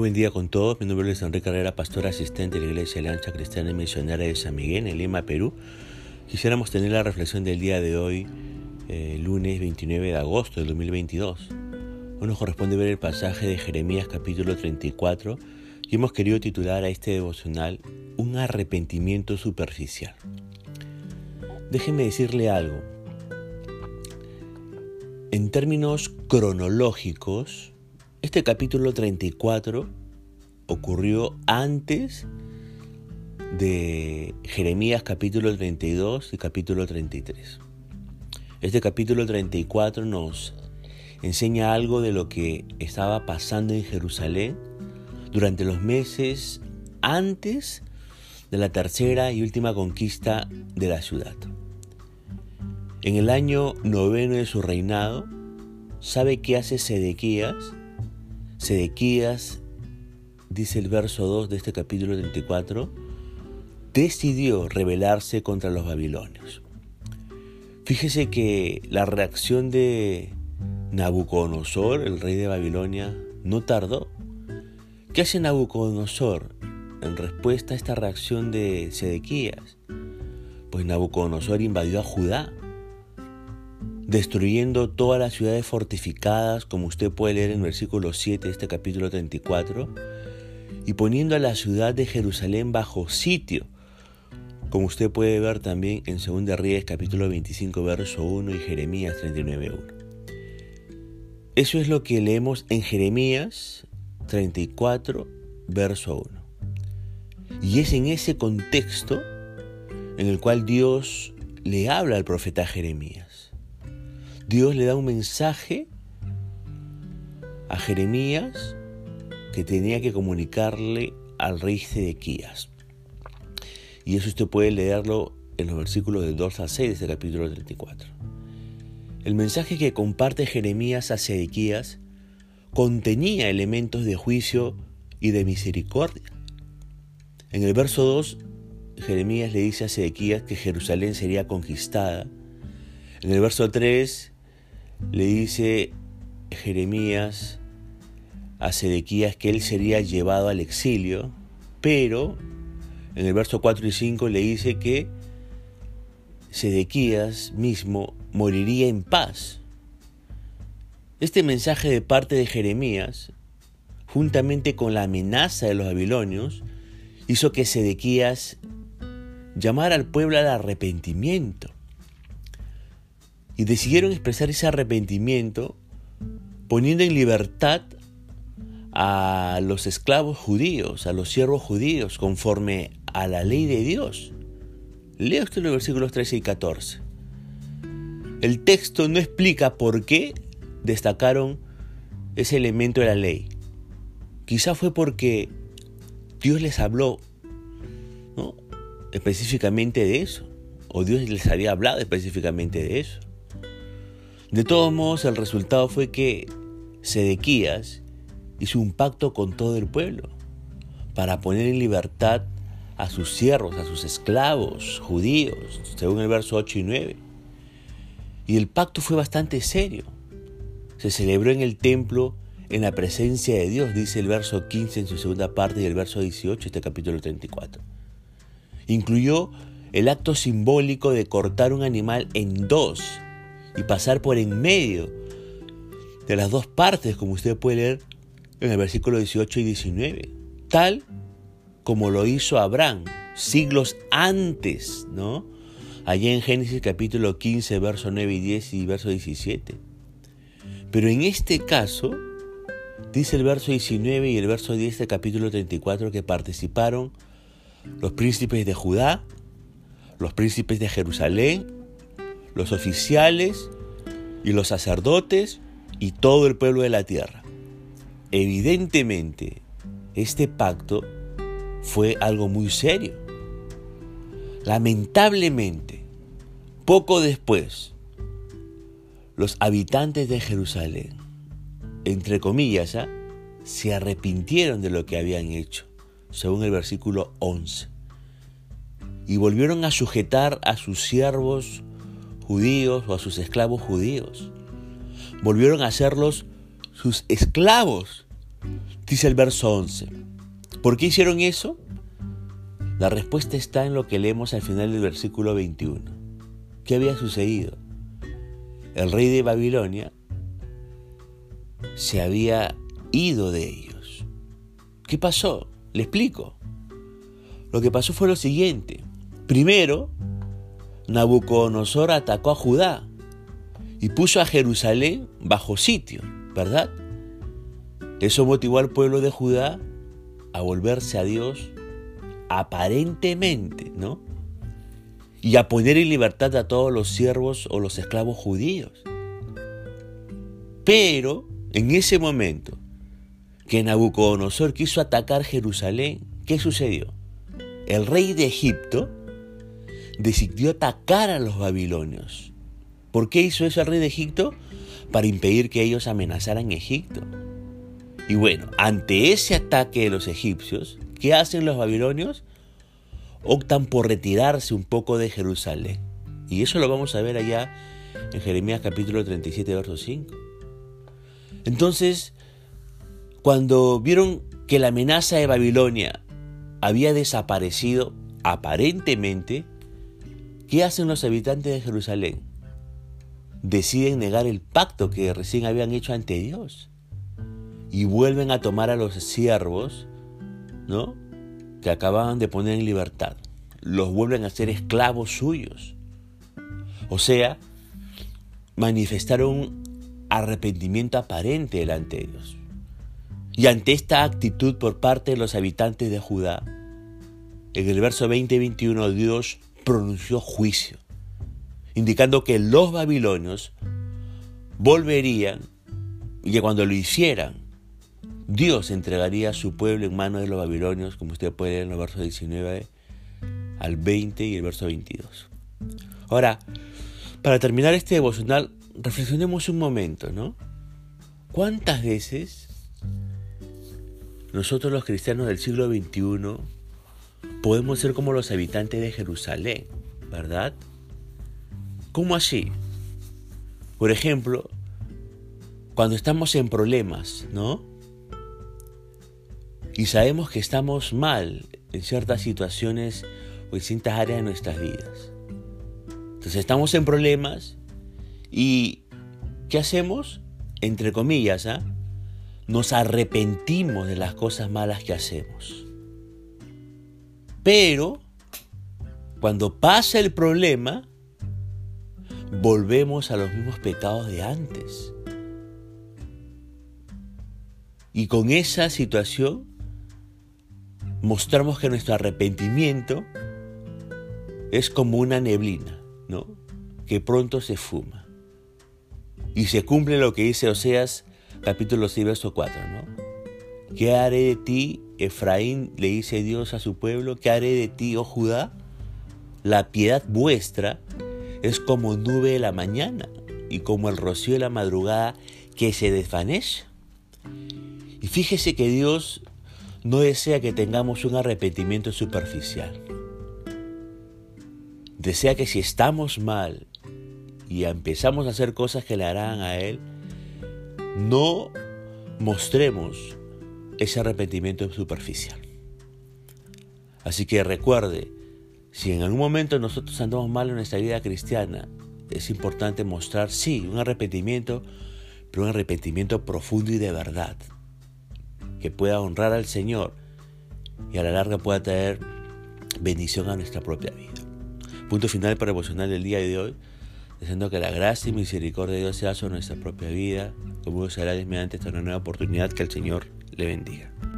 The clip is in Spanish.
buen día con todos. Mi nombre es Enrique Carrera, pastor asistente de la Iglesia Lancha Cristiana y Misionera de San Miguel, en Lima, Perú. Quisiéramos tener la reflexión del día de hoy, eh, lunes 29 de agosto del 2022. Hoy nos corresponde ver el pasaje de Jeremías capítulo 34 y hemos querido titular a este devocional Un arrepentimiento superficial. Déjenme decirle algo. En términos cronológicos, este capítulo 34 ocurrió antes de Jeremías capítulo 32 y capítulo 33. Este capítulo 34 nos enseña algo de lo que estaba pasando en Jerusalén durante los meses antes de la tercera y última conquista de la ciudad. En el año noveno de su reinado, ¿sabe qué hace Sedequías? Sedequías, dice el verso 2 de este capítulo 34, decidió rebelarse contra los babilonios. Fíjese que la reacción de Nabucodonosor, el rey de Babilonia, no tardó. ¿Qué hace Nabucodonosor en respuesta a esta reacción de Sedequías? Pues Nabucodonosor invadió a Judá destruyendo todas las ciudades fortificadas, como usted puede leer en versículo 7 de este capítulo 34, y poniendo a la ciudad de Jerusalén bajo sitio, como usted puede ver también en 2 Reyes capítulo 25 verso 1 y Jeremías 39 1. Eso es lo que leemos en Jeremías 34 verso 1. Y es en ese contexto en el cual Dios le habla al profeta Jeremías. Dios le da un mensaje a Jeremías que tenía que comunicarle al rey Sedequías. Y eso usted puede leerlo en los versículos del 2 al 6 de este capítulo 34. El mensaje que comparte Jeremías a Sedequías contenía elementos de juicio y de misericordia. En el verso 2, Jeremías le dice a Sedequías que Jerusalén sería conquistada. En el verso 3, le dice Jeremías a Sedequías que él sería llevado al exilio, pero en el verso 4 y 5 le dice que Sedequías mismo moriría en paz. Este mensaje de parte de Jeremías, juntamente con la amenaza de los babilonios, hizo que Sedequías llamara al pueblo al arrepentimiento y decidieron expresar ese arrepentimiento poniendo en libertad a los esclavos judíos, a los siervos judíos, conforme a la ley de Dios. Lea usted los versículos 13 y 14. El texto no explica por qué destacaron ese elemento de la ley. Quizá fue porque Dios les habló específicamente de eso, o Dios les había hablado específicamente de eso. De todos modos, el resultado fue que Sedequías hizo un pacto con todo el pueblo para poner en libertad a sus siervos, a sus esclavos judíos, según el verso 8 y 9. Y el pacto fue bastante serio. Se celebró en el templo en la presencia de Dios, dice el verso 15 en su segunda parte y el verso 18, este capítulo 34. Incluyó el acto simbólico de cortar un animal en dos y pasar por en medio de las dos partes, como usted puede leer en el versículo 18 y 19, tal como lo hizo Abraham siglos antes, ¿no? Allá en Génesis capítulo 15, verso 9 y 10 y verso 17. Pero en este caso, dice el verso 19 y el verso 10 del capítulo 34 que participaron los príncipes de Judá, los príncipes de Jerusalén, los oficiales y los sacerdotes y todo el pueblo de la tierra. Evidentemente, este pacto fue algo muy serio. Lamentablemente, poco después, los habitantes de Jerusalén, entre comillas, ¿ah? se arrepintieron de lo que habían hecho, según el versículo 11, y volvieron a sujetar a sus siervos judíos o a sus esclavos judíos. Volvieron a hacerlos sus esclavos, Dice el verso 11. ¿Por qué hicieron eso? La respuesta está en lo que leemos al final del versículo 21. ¿Qué había sucedido? El rey de Babilonia se había ido de ellos. ¿Qué pasó? Le explico. Lo que pasó fue lo siguiente. Primero, Nabucodonosor atacó a Judá y puso a Jerusalén bajo sitio, ¿verdad? Eso motivó al pueblo de Judá a volverse a Dios aparentemente, ¿no? Y a poner en libertad a todos los siervos o los esclavos judíos. Pero en ese momento que Nabucodonosor quiso atacar Jerusalén, ¿qué sucedió? El rey de Egipto decidió atacar a los babilonios. ¿Por qué hizo eso el rey de Egipto? Para impedir que ellos amenazaran Egipto. Y bueno, ante ese ataque de los egipcios, ¿qué hacen los babilonios? Optan por retirarse un poco de Jerusalén. Y eso lo vamos a ver allá en Jeremías capítulo 37, verso 5. Entonces, cuando vieron que la amenaza de Babilonia había desaparecido aparentemente, ¿qué hacen los habitantes de Jerusalén? Deciden negar el pacto que recién habían hecho ante Dios y vuelven a tomar a los siervos, ¿no? Que acababan de poner en libertad. Los vuelven a ser esclavos suyos. O sea, manifestaron arrepentimiento aparente delante de Dios. Y ante esta actitud por parte de los habitantes de Judá, en el verso 20 y 21 Dios pronunció juicio, indicando que los babilonios volverían y que cuando lo hicieran Dios entregaría a su pueblo en manos de los babilonios, como usted puede leer en los versos 19 al 20 y el verso 22. Ahora, para terminar este devocional, reflexionemos un momento, ¿no? ¿Cuántas veces nosotros los cristianos del siglo XXI podemos ser como los habitantes de Jerusalén, ¿verdad? ¿Cómo así? Por ejemplo, cuando estamos en problemas, ¿no? Y sabemos que estamos mal en ciertas situaciones o en distintas áreas de nuestras vidas. Entonces estamos en problemas y ¿qué hacemos? Entre comillas, ¿ah? nos arrepentimos de las cosas malas que hacemos. Pero cuando pasa el problema, volvemos a los mismos pecados de antes. Y con esa situación mostramos que nuestro arrepentimiento es como una neblina, ¿no? Que pronto se fuma. Y se cumple lo que dice Oseas capítulo 6, verso 4, ¿no? ¿Qué haré de ti, Efraín? Le dice Dios a su pueblo, ¿qué haré de ti, oh Judá? La piedad vuestra es como nube de la mañana y como el rocío de la madrugada que se desvanece. Y fíjese que Dios no desea que tengamos un arrepentimiento superficial. Desea que si estamos mal y empezamos a hacer cosas que le harán a Él, no mostremos ese arrepentimiento superficial. Así que recuerde, si en algún momento nosotros andamos mal en nuestra vida cristiana, es importante mostrar, sí, un arrepentimiento, pero un arrepentimiento profundo y de verdad que pueda honrar al Señor y a la larga pueda traer bendición a nuestra propia vida. Punto final para emocional del día de hoy, deseando que la gracia y misericordia de Dios sea sobre nuestra propia vida, como será mediante esta nueva oportunidad que el Señor le bendiga.